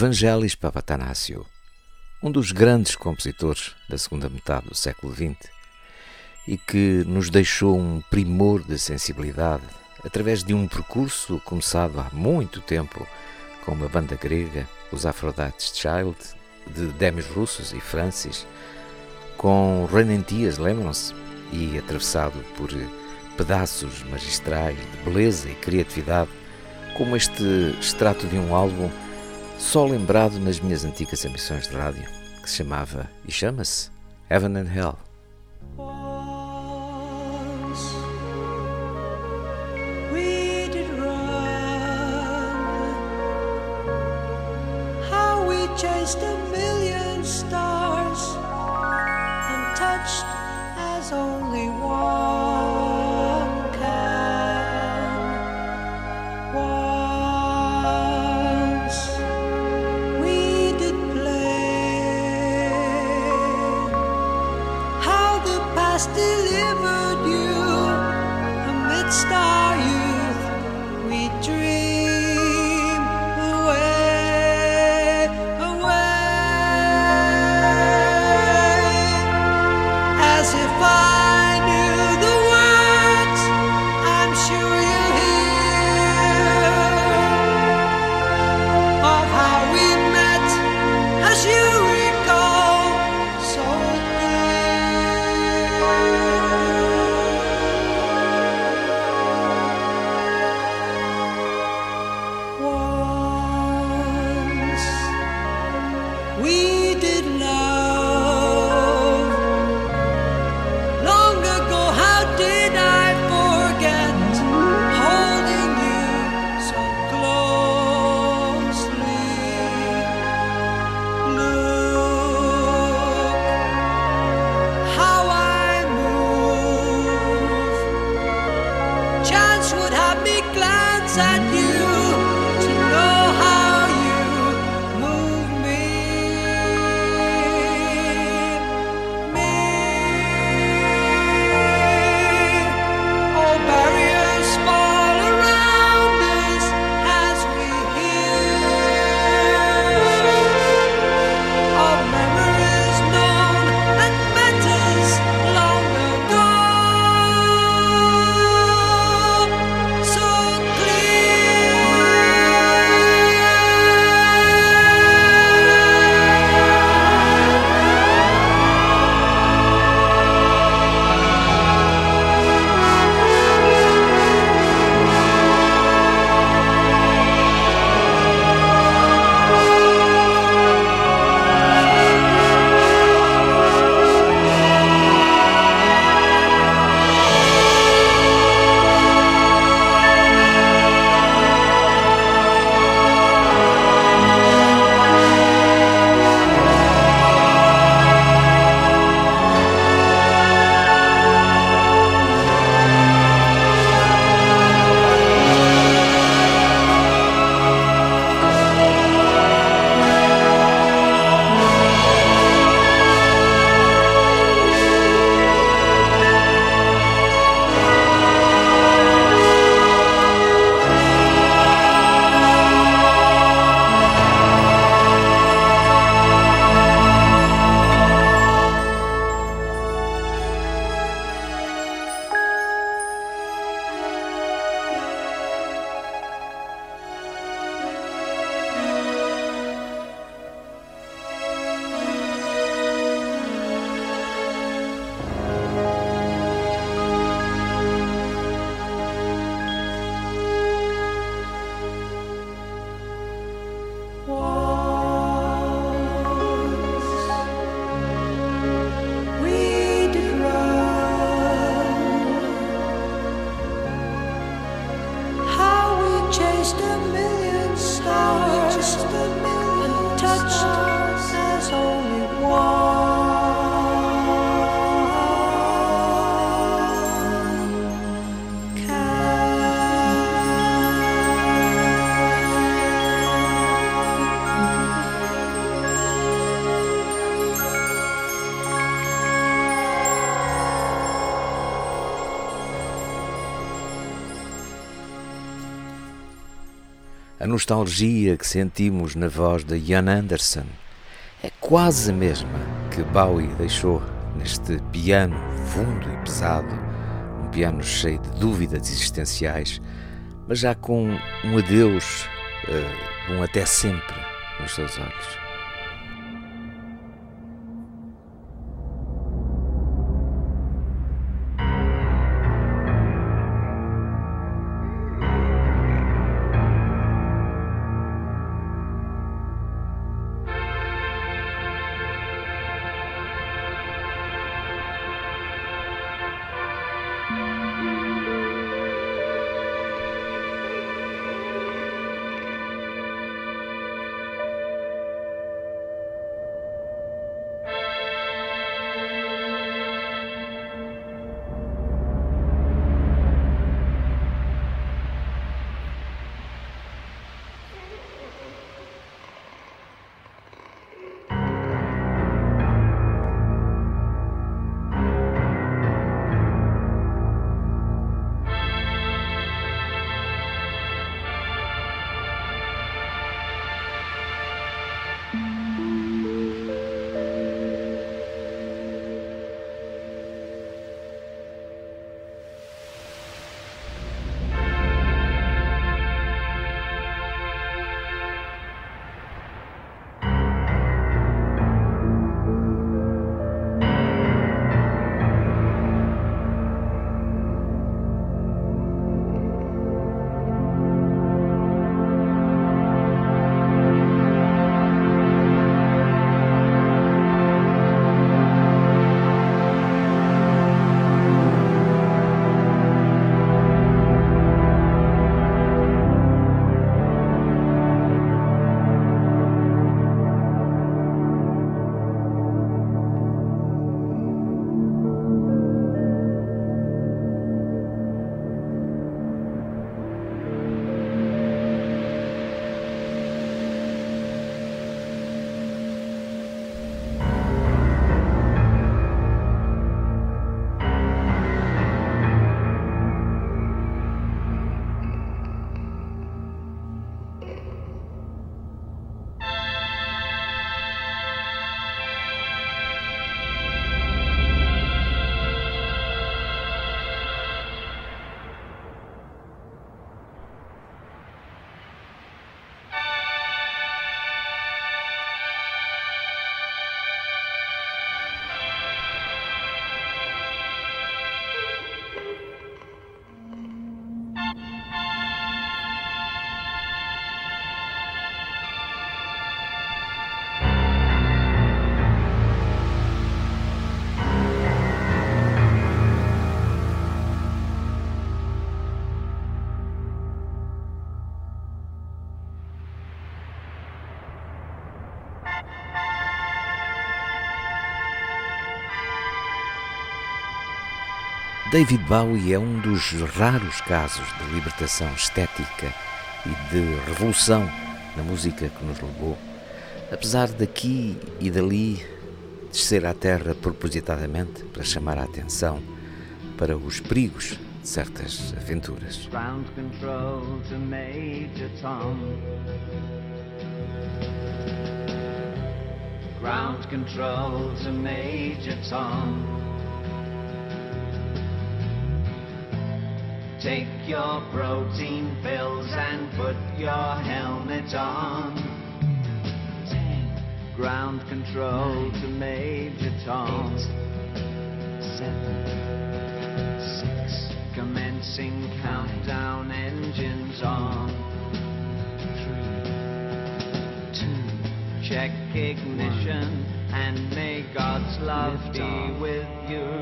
Vangelis Papatanásio, um dos grandes compositores da segunda metade do século XX, e que nos deixou um primor de sensibilidade através de um percurso começado há muito tempo com uma banda grega, os Aphrodite's Child, de Demis Russos e Francis, com Renentias, lembram-se? E atravessado por pedaços magistrais de beleza e criatividade, como este extrato de um álbum só lembrado nas minhas antigas emissões de rádio, que se chamava e chama-se Heaven and Hell. chased a million stars and touched as only one amidst A nostalgia que sentimos na voz de Ian Anderson é quase a mesma que Bowie deixou neste piano profundo e pesado, um piano cheio de dúvidas existenciais, mas já com um adeus, um até sempre nos seus olhos. David Bowie é um dos raros casos de libertação estética e de revolução na música que nos levou, apesar daqui e dali descer à terra propositadamente para chamar a atenção para os perigos de certas aventuras. Ground control to Major Tom. Take your protein pills and put your helmet on. Ten. Ground control Nine. to Major Tom. Eight. Seven. Six. Commencing countdown engines on. Three. Two. Check ignition One. and may God's love be off. with you.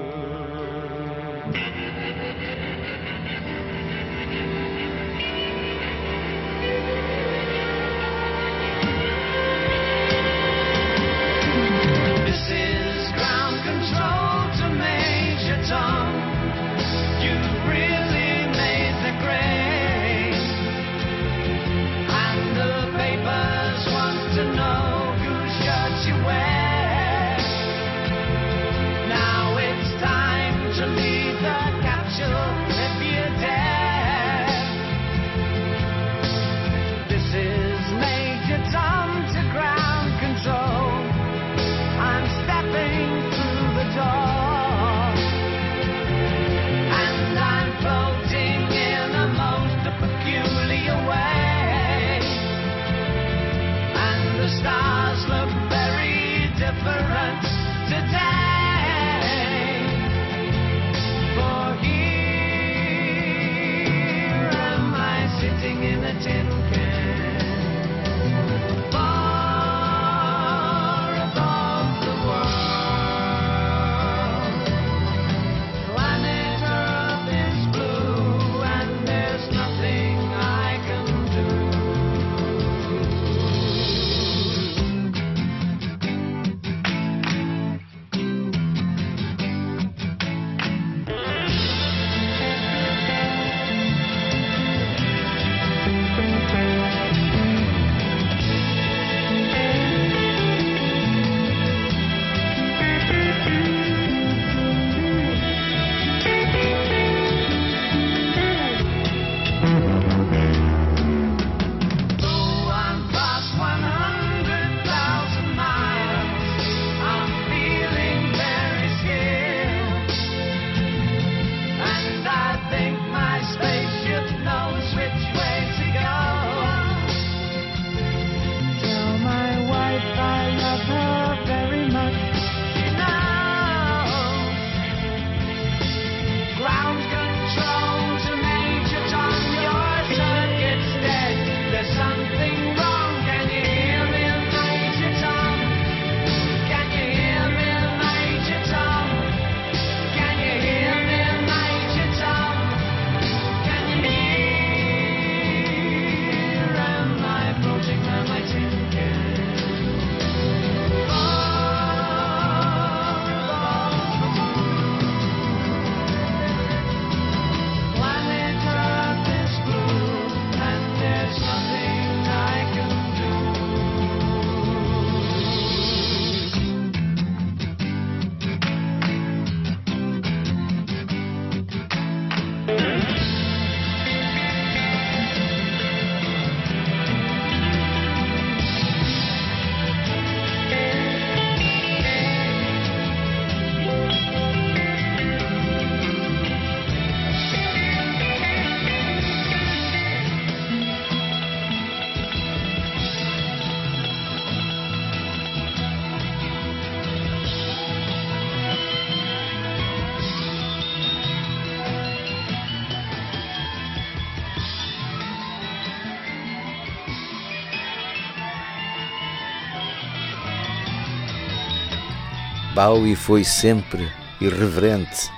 Bowie foi sempre irreverente,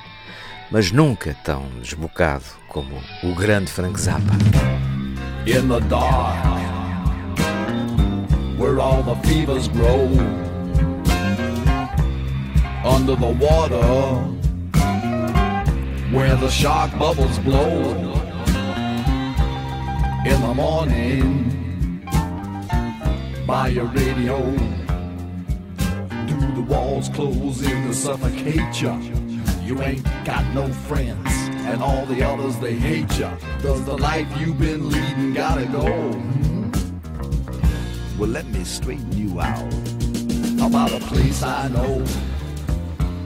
mas nunca tão desbocado como o grande Frank Zappa. In the dark, where all the fevers grow, under the water, where the shark bubbles blow, in the morning, by your radio walls close in to suffocate ya. You ain't got no friends, and all the others they hate ya. Does the life you've been leading gotta go? Hmm? Well, let me straighten you out about a place I know.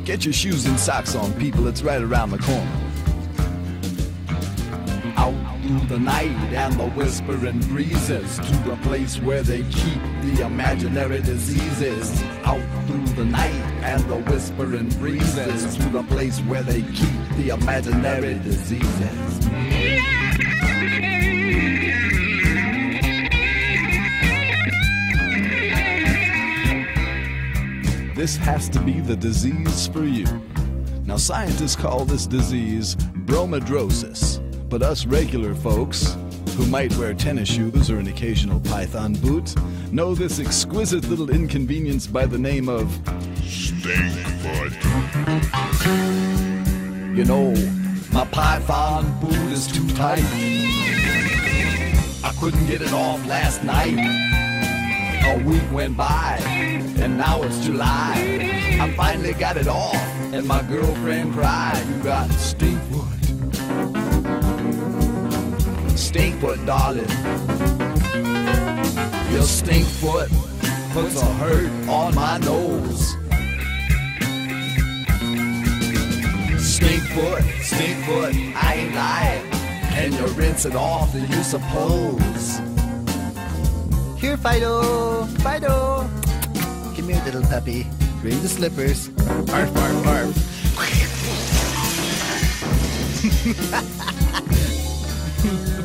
Get your shoes and socks on, people, it's right around the corner Out through the night and the whispering breezes to the place where they keep the imaginary diseases. Out the night and the whispering breezes to the place where they keep the imaginary diseases. This has to be the disease for you. Now, scientists call this disease bromidrosis but us regular folks, who might wear tennis shoes or an occasional python boot, know this exquisite little inconvenience by the name of Stinkfoot. You know, my python boot is too tight. I couldn't get it off last night. A week went by, and now it's July. I finally got it off, and my girlfriend cried, You got stinkfoot Stinkfoot, darling. Your stink foot puts a hurt on my nose. Stink foot, stink foot, I ain't lying. And you rinse it off, do you suppose? Here, Fido, Fido. Come here, little puppy. Bring the slippers. Barf, barf, barf.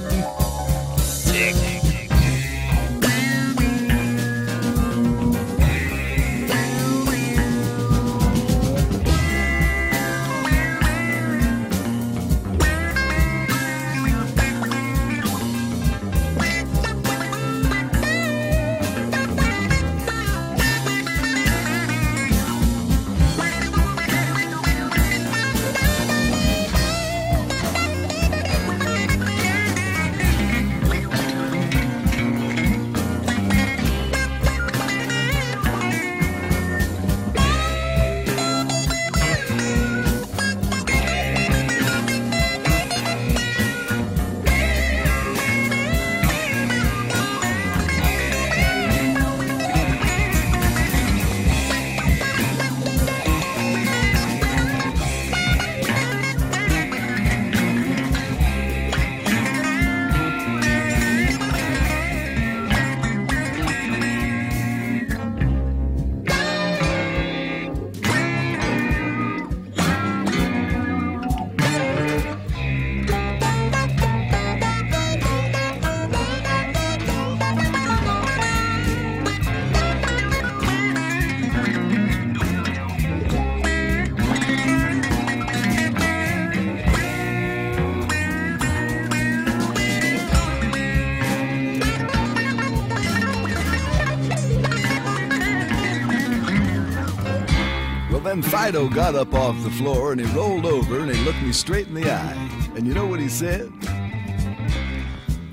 Fido got up off the floor and he rolled over and he looked me straight in the eye. And you know what he said?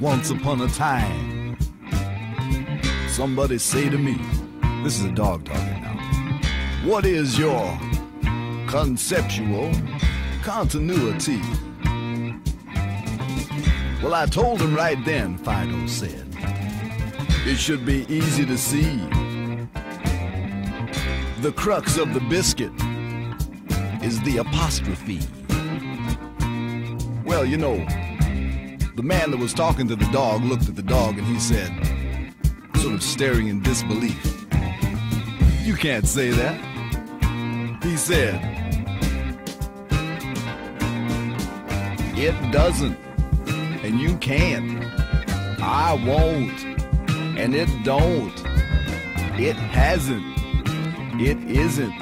Once upon a time, somebody say to me, this is a dog talking now, what is your conceptual continuity? Well, I told him right then, Fido said, it should be easy to see the crux of the biscuit is the apostrophe. Well, you know, the man that was talking to the dog looked at the dog and he said, sort of staring in disbelief, You can't say that. He said, It doesn't, and you can't. I won't, and it don't. It hasn't, it isn't,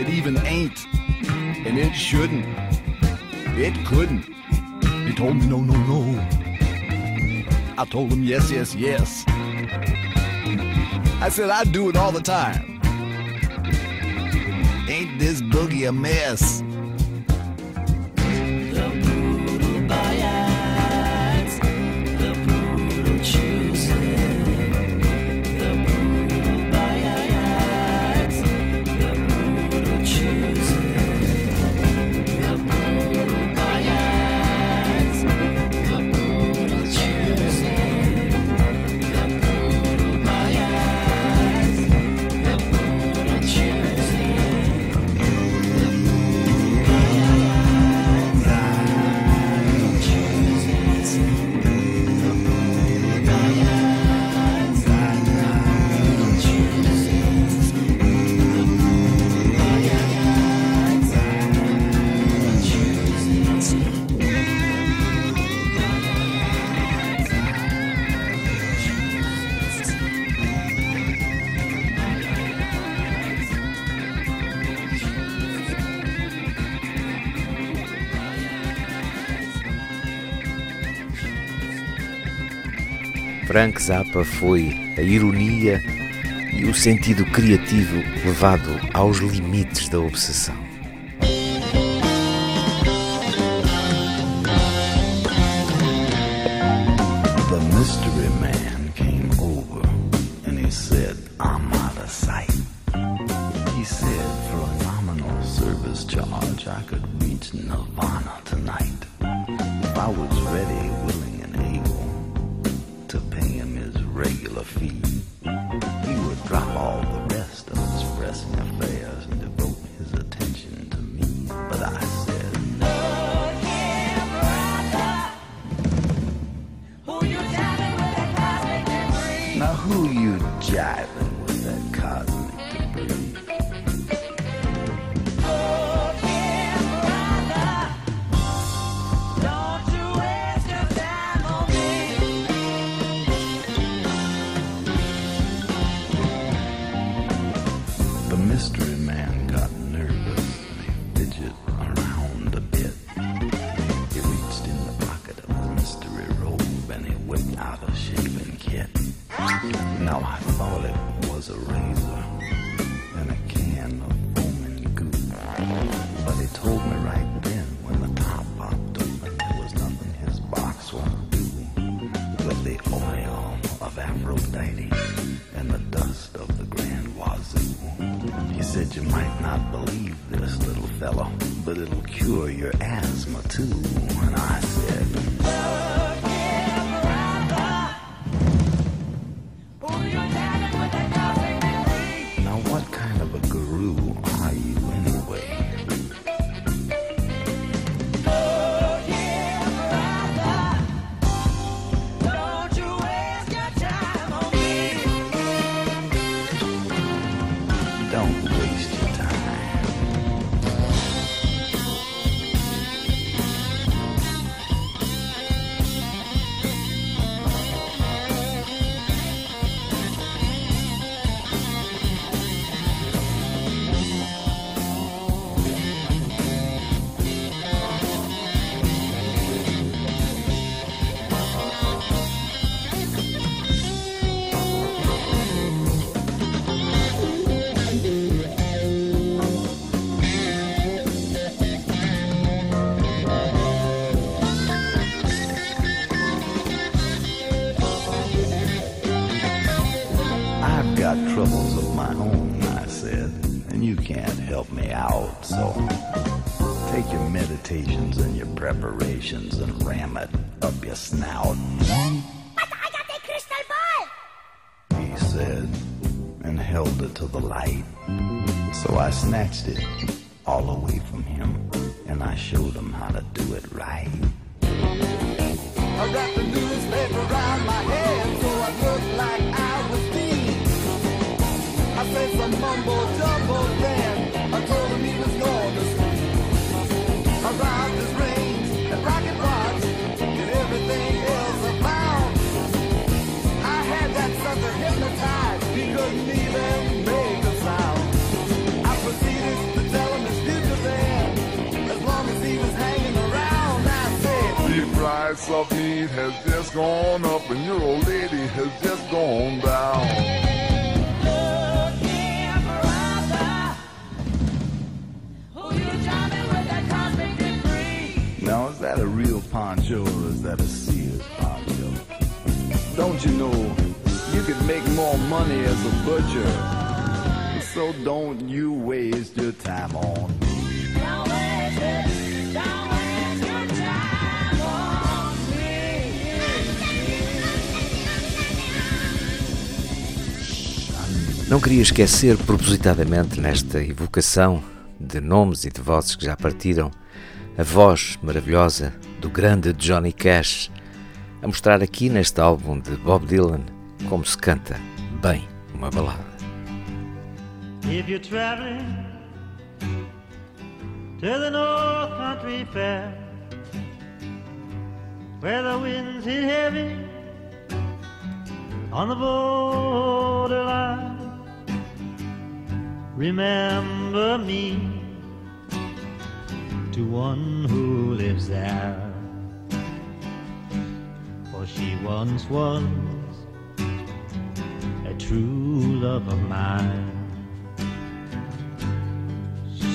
it even ain't and it shouldn't. It couldn't. He told me no, no, no. I told him yes, yes, yes. I said I do it all the time. Ain't this boogie a mess? Frank Zappa foi a ironia e o sentido criativo levado aos limites da obsessão. The mystery man came over and he said, I'm out of sight. He said, for a nominal service charge, I could reach Nirvana tonight. If I was ready, willing. the feed. snatched it. Make more money as a butcher? So don't you waste your time on me. Não queria esquecer propositadamente nesta evocação de nomes e de vozes que já partiram a voz maravilhosa do grande Johnny Cash a mostrar aqui neste álbum de Bob Dylan como se canta bem uma balada. If you're traveling to the North Country Fair, where the winds hit heavy on the borderline, remember me to one who lives there. For she once was true love of mine.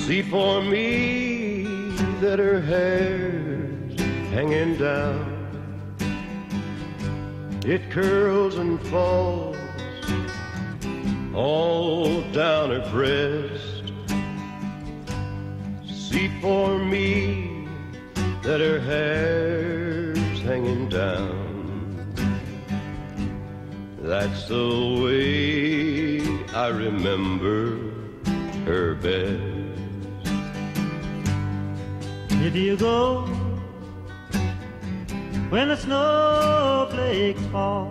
See for me that her hair's hanging down. It curls and falls all down her breast. See for me that her hair's hanging down. That's the way I remember her best. If you go when the snowflakes fall,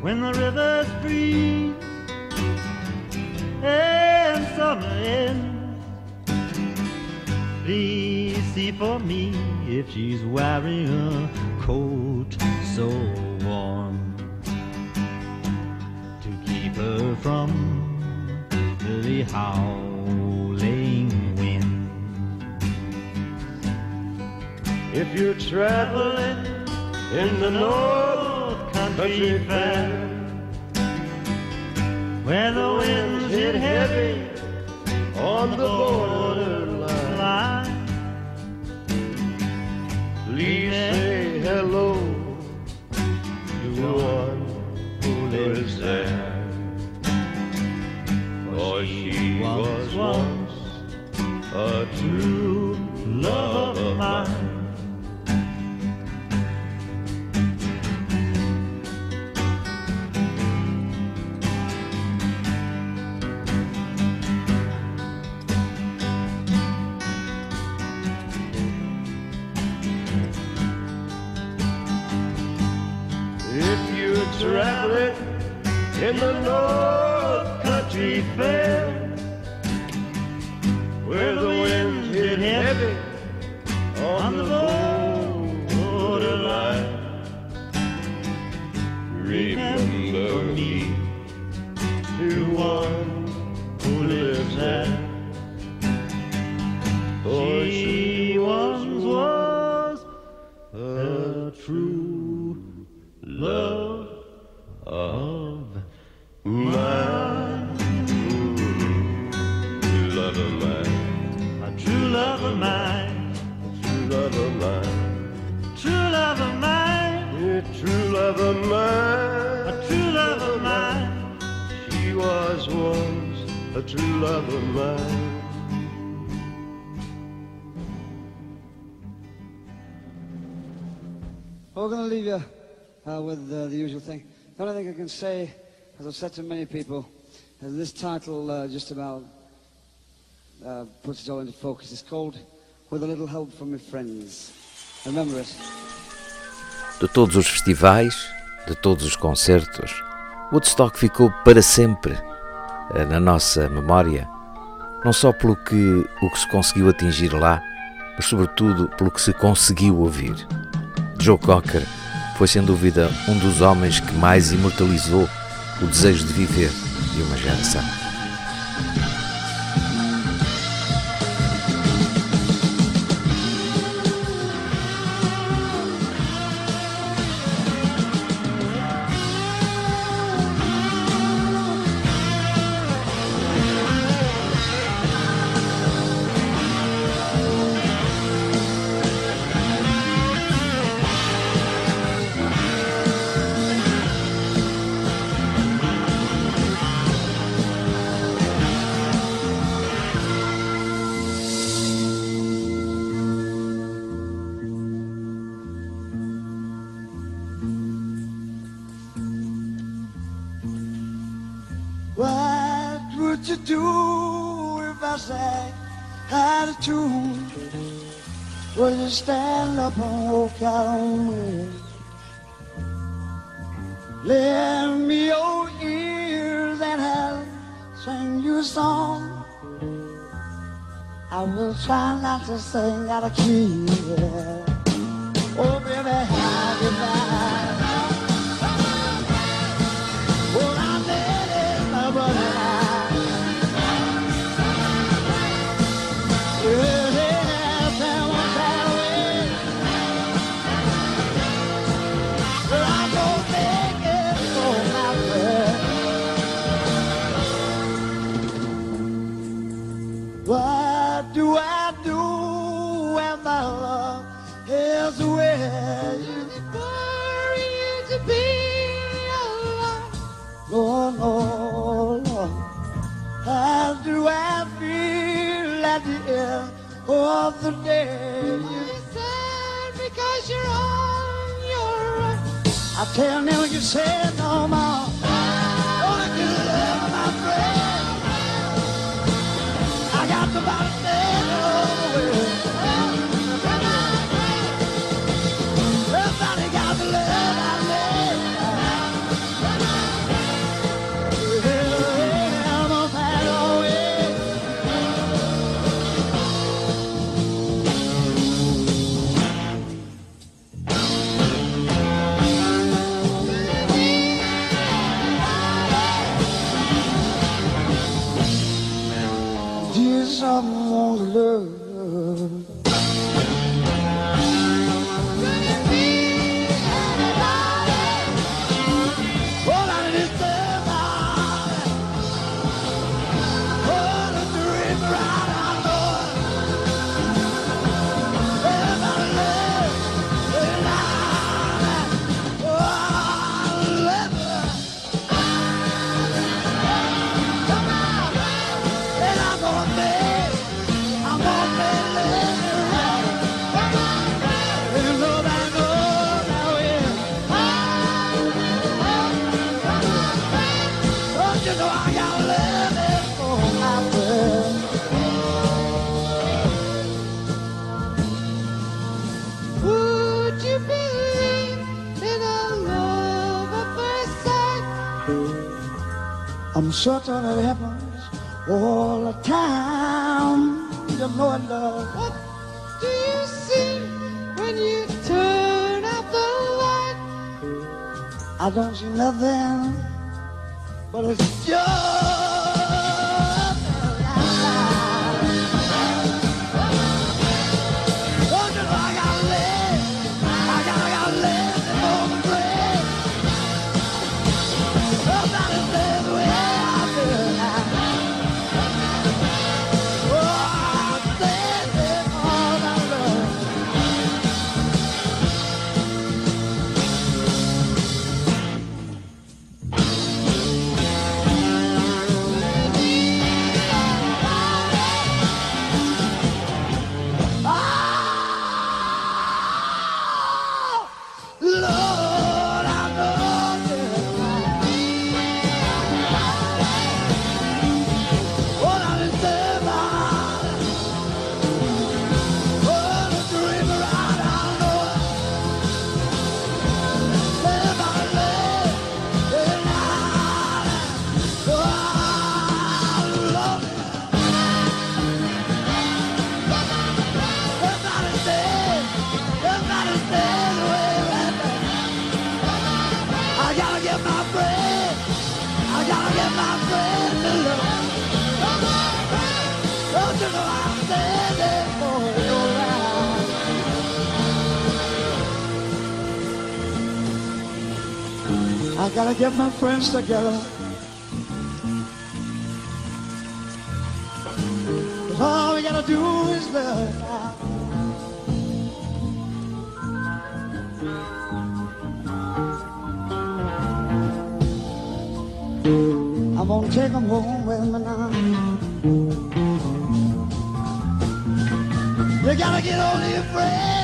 when the rivers freeze and summer ends, please see for me if she's wearing a coat so warm to keep her from the howling wind. If you're traveling in the North Country Fair, where the winds hit heavy on the borderline, line, please say hello one who lives there. For she was once a true love of mine. In the North Country Fair, where the winds hit heavy love of mine. a true love of mine. She was once a true love of mine. We're going to leave you uh, with uh, the usual thing. The only thing I can say, as I've said to many people, is this title uh, just about uh, puts it all into focus. It's called With a Little Help from My Friends. Remember it. De todos os festivais, de todos os concertos, Woodstock ficou para sempre eh, na nossa memória, não só pelo que o que se conseguiu atingir lá, mas sobretudo pelo que se conseguiu ouvir. Joe Cocker foi sem dúvida um dos homens que mais imortalizou o desejo de viver de uma geração. ain't got a key. Yeah. Oh, baby, how goodbye. of the dead. You're sad because you're on your own. I tell them you said no more. something that happens all the time. You know it, love. What do you see when you turn out the light? I don't see nothing, but it's just. I gotta get my friends together. Cause all we gotta do is love. I'm gonna take them home with me now. You gotta get over your friends.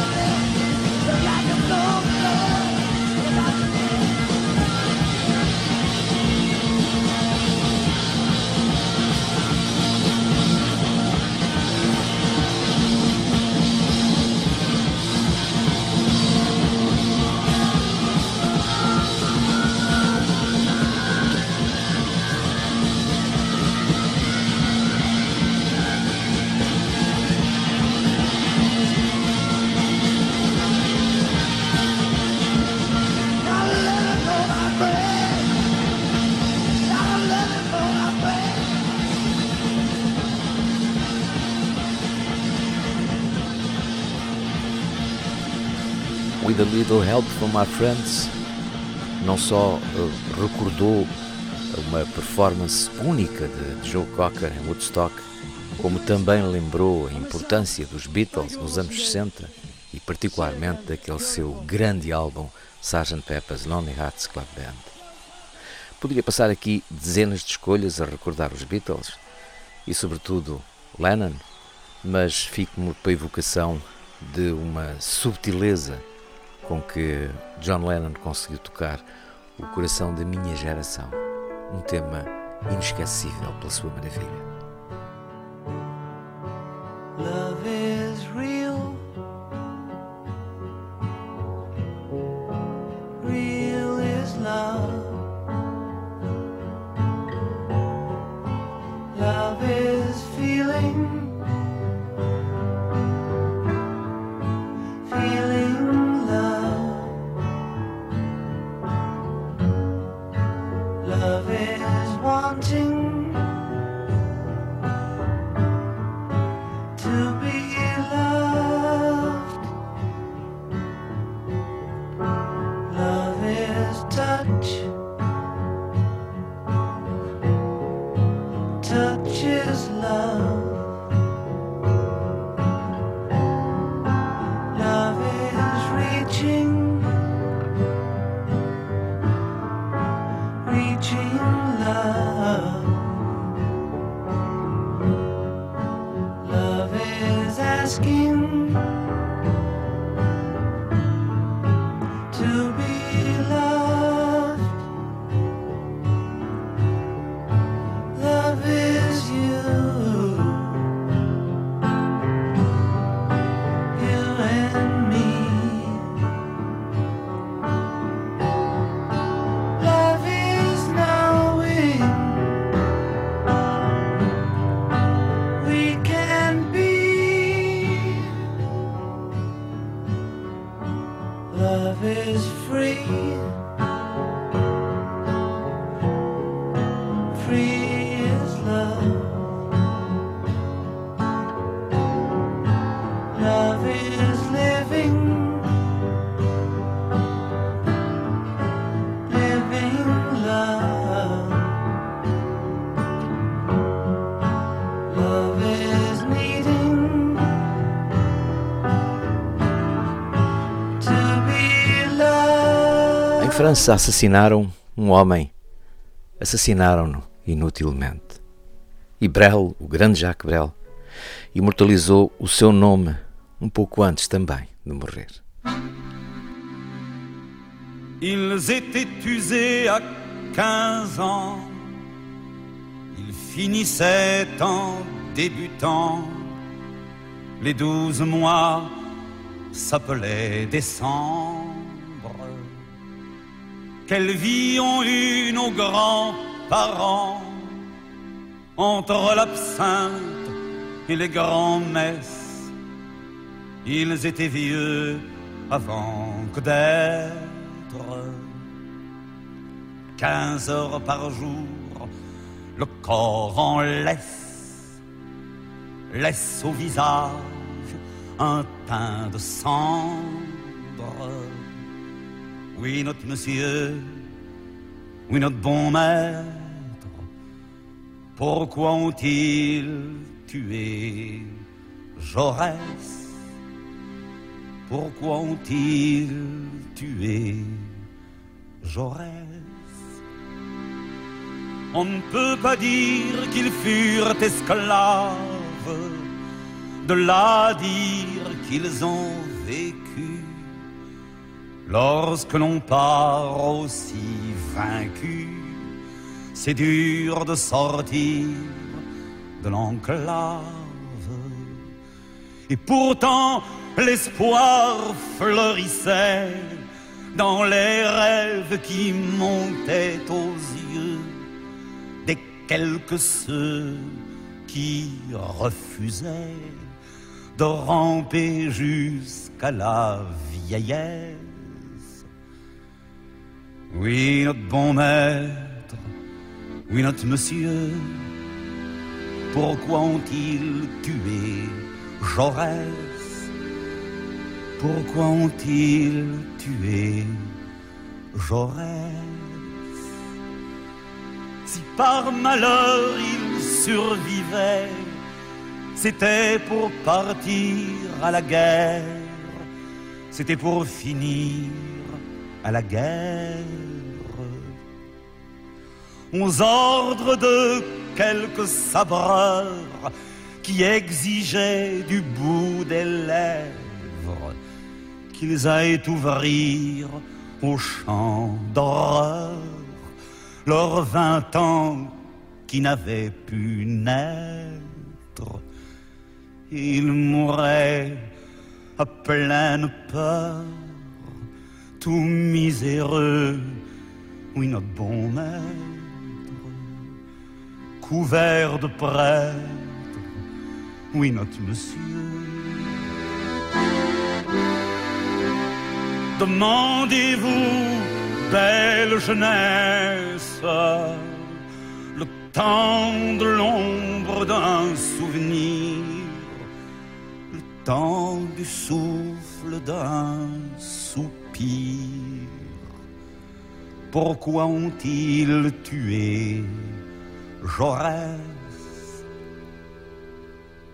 With a Little Help from My Friends, não só eh, recordou uma performance única de Joe Cocker em Woodstock, como também lembrou a importância dos Beatles nos anos 60 e particularmente daquele seu grande álbum Sgt. Pepper's Lonely Hearts Club Band. Poderia passar aqui dezenas de escolhas a recordar os Beatles e sobretudo Lennon, mas fico-me para a evocação de uma subtileza com que John Lennon conseguiu tocar o coração da minha geração. Um tema inesquecível pela sua maravilha. Love is real. Real is love. Love is França assassinaram um homem. Assassinaram-no inutilmente. E Brel, o grande Jacques Brel, imortalizou o seu nome um pouco antes também de morrer. Ils étaient usés à 15 ans. Ils finissaient en débutant. Les douze mois s'appelaient décembre. Quelle vie ont eu nos grands-parents entre l'absinthe et les grands-messes. Ils étaient vieux avant que d'être. Quinze heures par jour, le corps en laisse, laisse au visage un teint de cendre. Oui, notre monsieur, oui, notre bon maître, pourquoi ont-ils tué Jaurès? Pourquoi ont-ils tué Jaurès? On ne peut pas dire qu'ils furent esclaves, de là dire qu'ils ont. Lorsque l'on part aussi vaincu, c'est dur de sortir de l'enclave. Et pourtant, l'espoir fleurissait dans les rêves qui montaient aux yeux des quelques ceux qui refusaient de ramper jusqu'à la vieillesse. Oui, notre bon maître, oui, notre monsieur, pourquoi ont-ils tué Jaurès? Pourquoi ont-ils tué Jaurès? Si par malheur il survivait, c'était pour partir à la guerre, c'était pour finir à la guerre. Aux ordres de quelques sabreurs qui exigeaient du bout des lèvres qu'ils aillent ouvrir au champ d'horreur leurs vingt ans qui n'avaient pu naître. Ils mouraient à pleine peur, tout miséreux, oui, notre bon maître, couvert de prêtres, oui, notre monsieur. Demandez-vous, belle jeunesse, le temps de l'ombre d'un souvenir, le temps du souffle d'un soupir. Pourquoi ont-ils tué Jaurès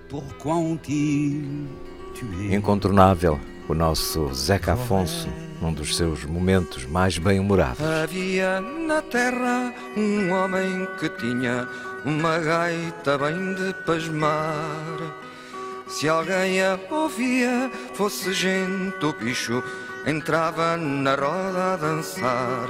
Pourquoi ont-ils tué Incontornável, o nosso Zeca Afonso, num dos seus momentos mais bem-humorados. Havia na terra um homem que tinha uma gaita bem de pasmar. Se alguém a ouvia, fosse gente ou bicho, entrava na roda a dançar.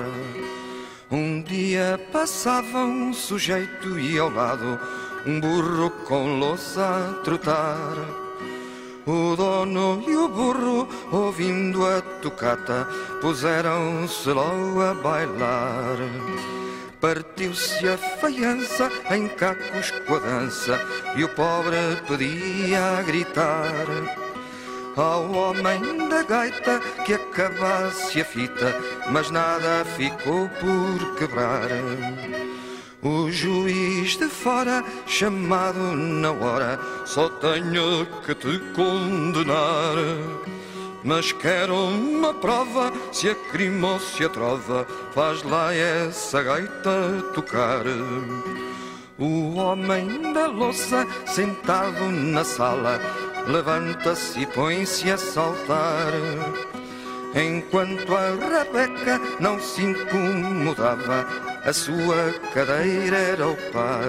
Um dia passava um sujeito e ao lado um burro com louça a trotar. O dono e o burro, ouvindo a tocata, puseram-se logo a bailar. Partiu-se a faiança em cacos com a dança e o pobre pedia a gritar. Ao homem da gaita que acabasse a fita, mas nada ficou por quebrar. O juiz de fora, chamado na hora, só tenho que te condenar. Mas quero uma prova, se a crime ou se a trova, faz lá essa gaita tocar. O homem da louça, sentado na sala, levanta-se e põe-se a saltar. Enquanto a Rebeca não se incomodava, a sua cadeira era o par.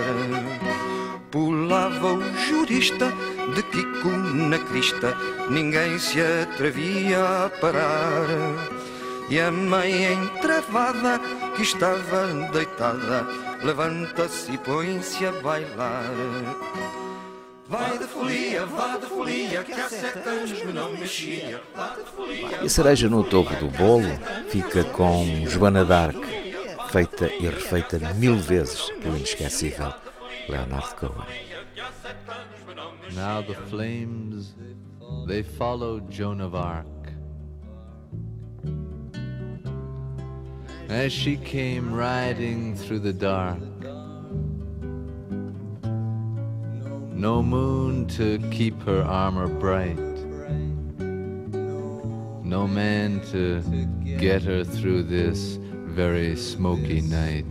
Pulava o jurista de Kiko na crista, ninguém se atrevia a parar. E a mãe entravada que estava deitada, levanta-se e põe-se a bailar. Vai de folia, vá de folia, que há sete anos me não mexia. E a cereja no topo do bolo fica com Joana d'Arc, feita e refeita mil vezes pelo inesquecível Leonard Cohen. Now the flames, they followed Joan of Arc. As she came riding through the dark, no moon to keep her armor bright, no man to get her through this very smoky night.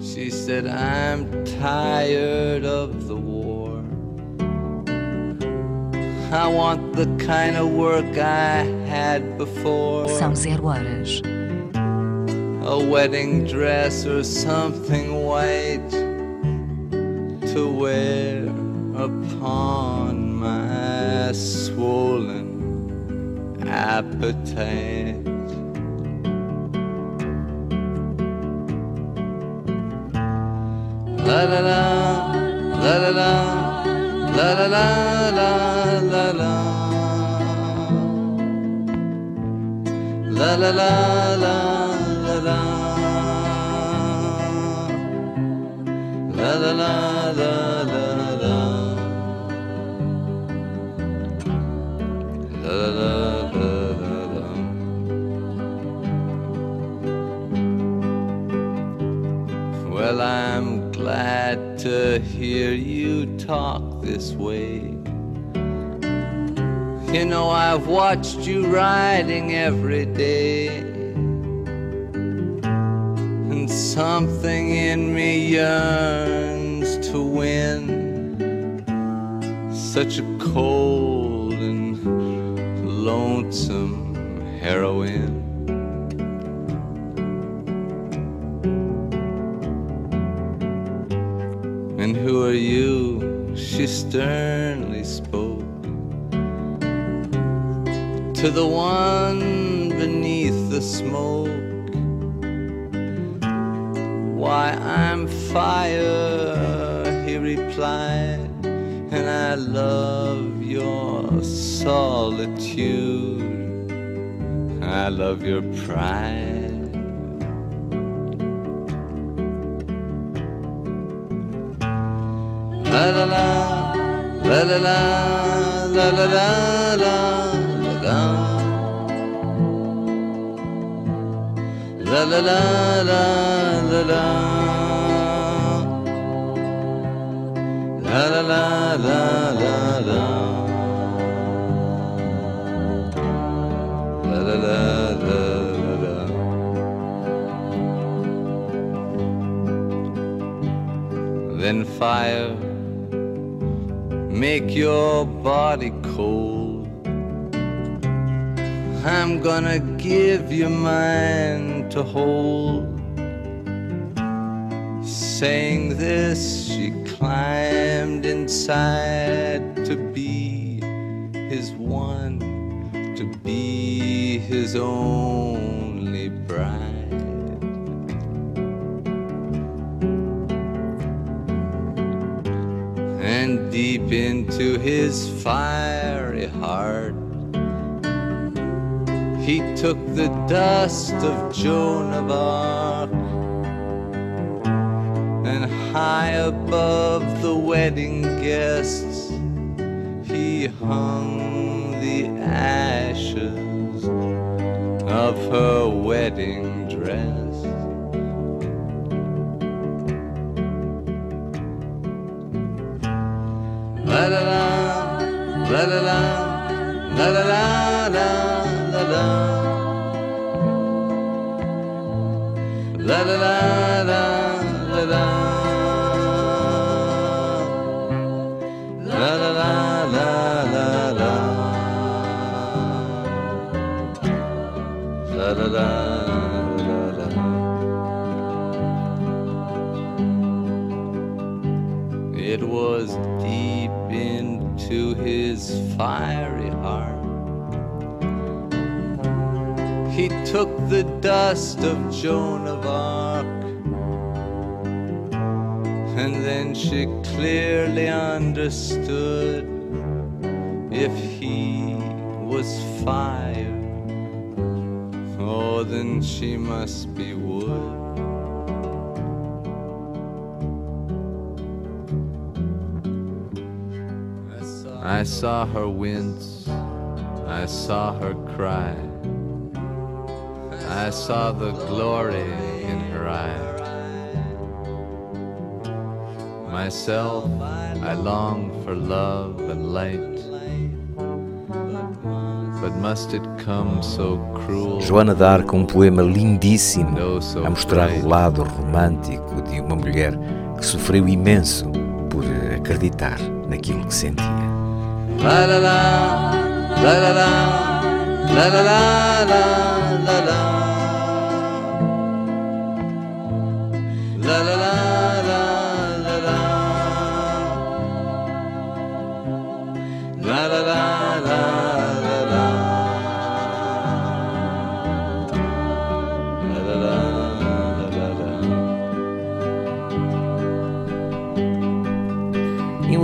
She said, I'm tired of the war. I want the kind of work I had before. São zero horas. A wedding dress or something white to wear upon my swollen appetite. La la la, la la la, la la la la la la. La la la la talk this way. You know, I've watched you riding every day. And something in me yearns to win such a cold and lonesome heroine. The one beneath the smoke. Why, I'm fire, he replied, and I love your solitude. I love your pride. La la la, la la la, la la la. La la la la la la. La la la la la. Then fire make your body cold. I'm gonna give you mine to hold. Saying this, she climbed inside to be his one, to be his only bride. And deep into his fiery dust of Joan of Arc and high above the wedding guests, he hung the ashes of her wedding dress. La la la, la la la, la la la la la la He took the dust of Joan of Arc, and then she clearly understood if he was fire, oh, then she must be wood. I saw her wince, I saw her cry, I saw the glory in her eye. Myself, I long for love and light, Joana Dark, um poema lindíssimo a mostrar o lado romântico de uma mulher que sofreu imenso por acreditar naquilo que sentia. La, la la la, la la la, la la la. La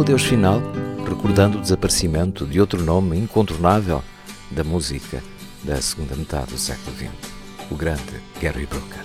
adeus final, recordando o desaparecimento de outro nome incontornável da música da segunda metade do século XX, o grande Gary Brooker.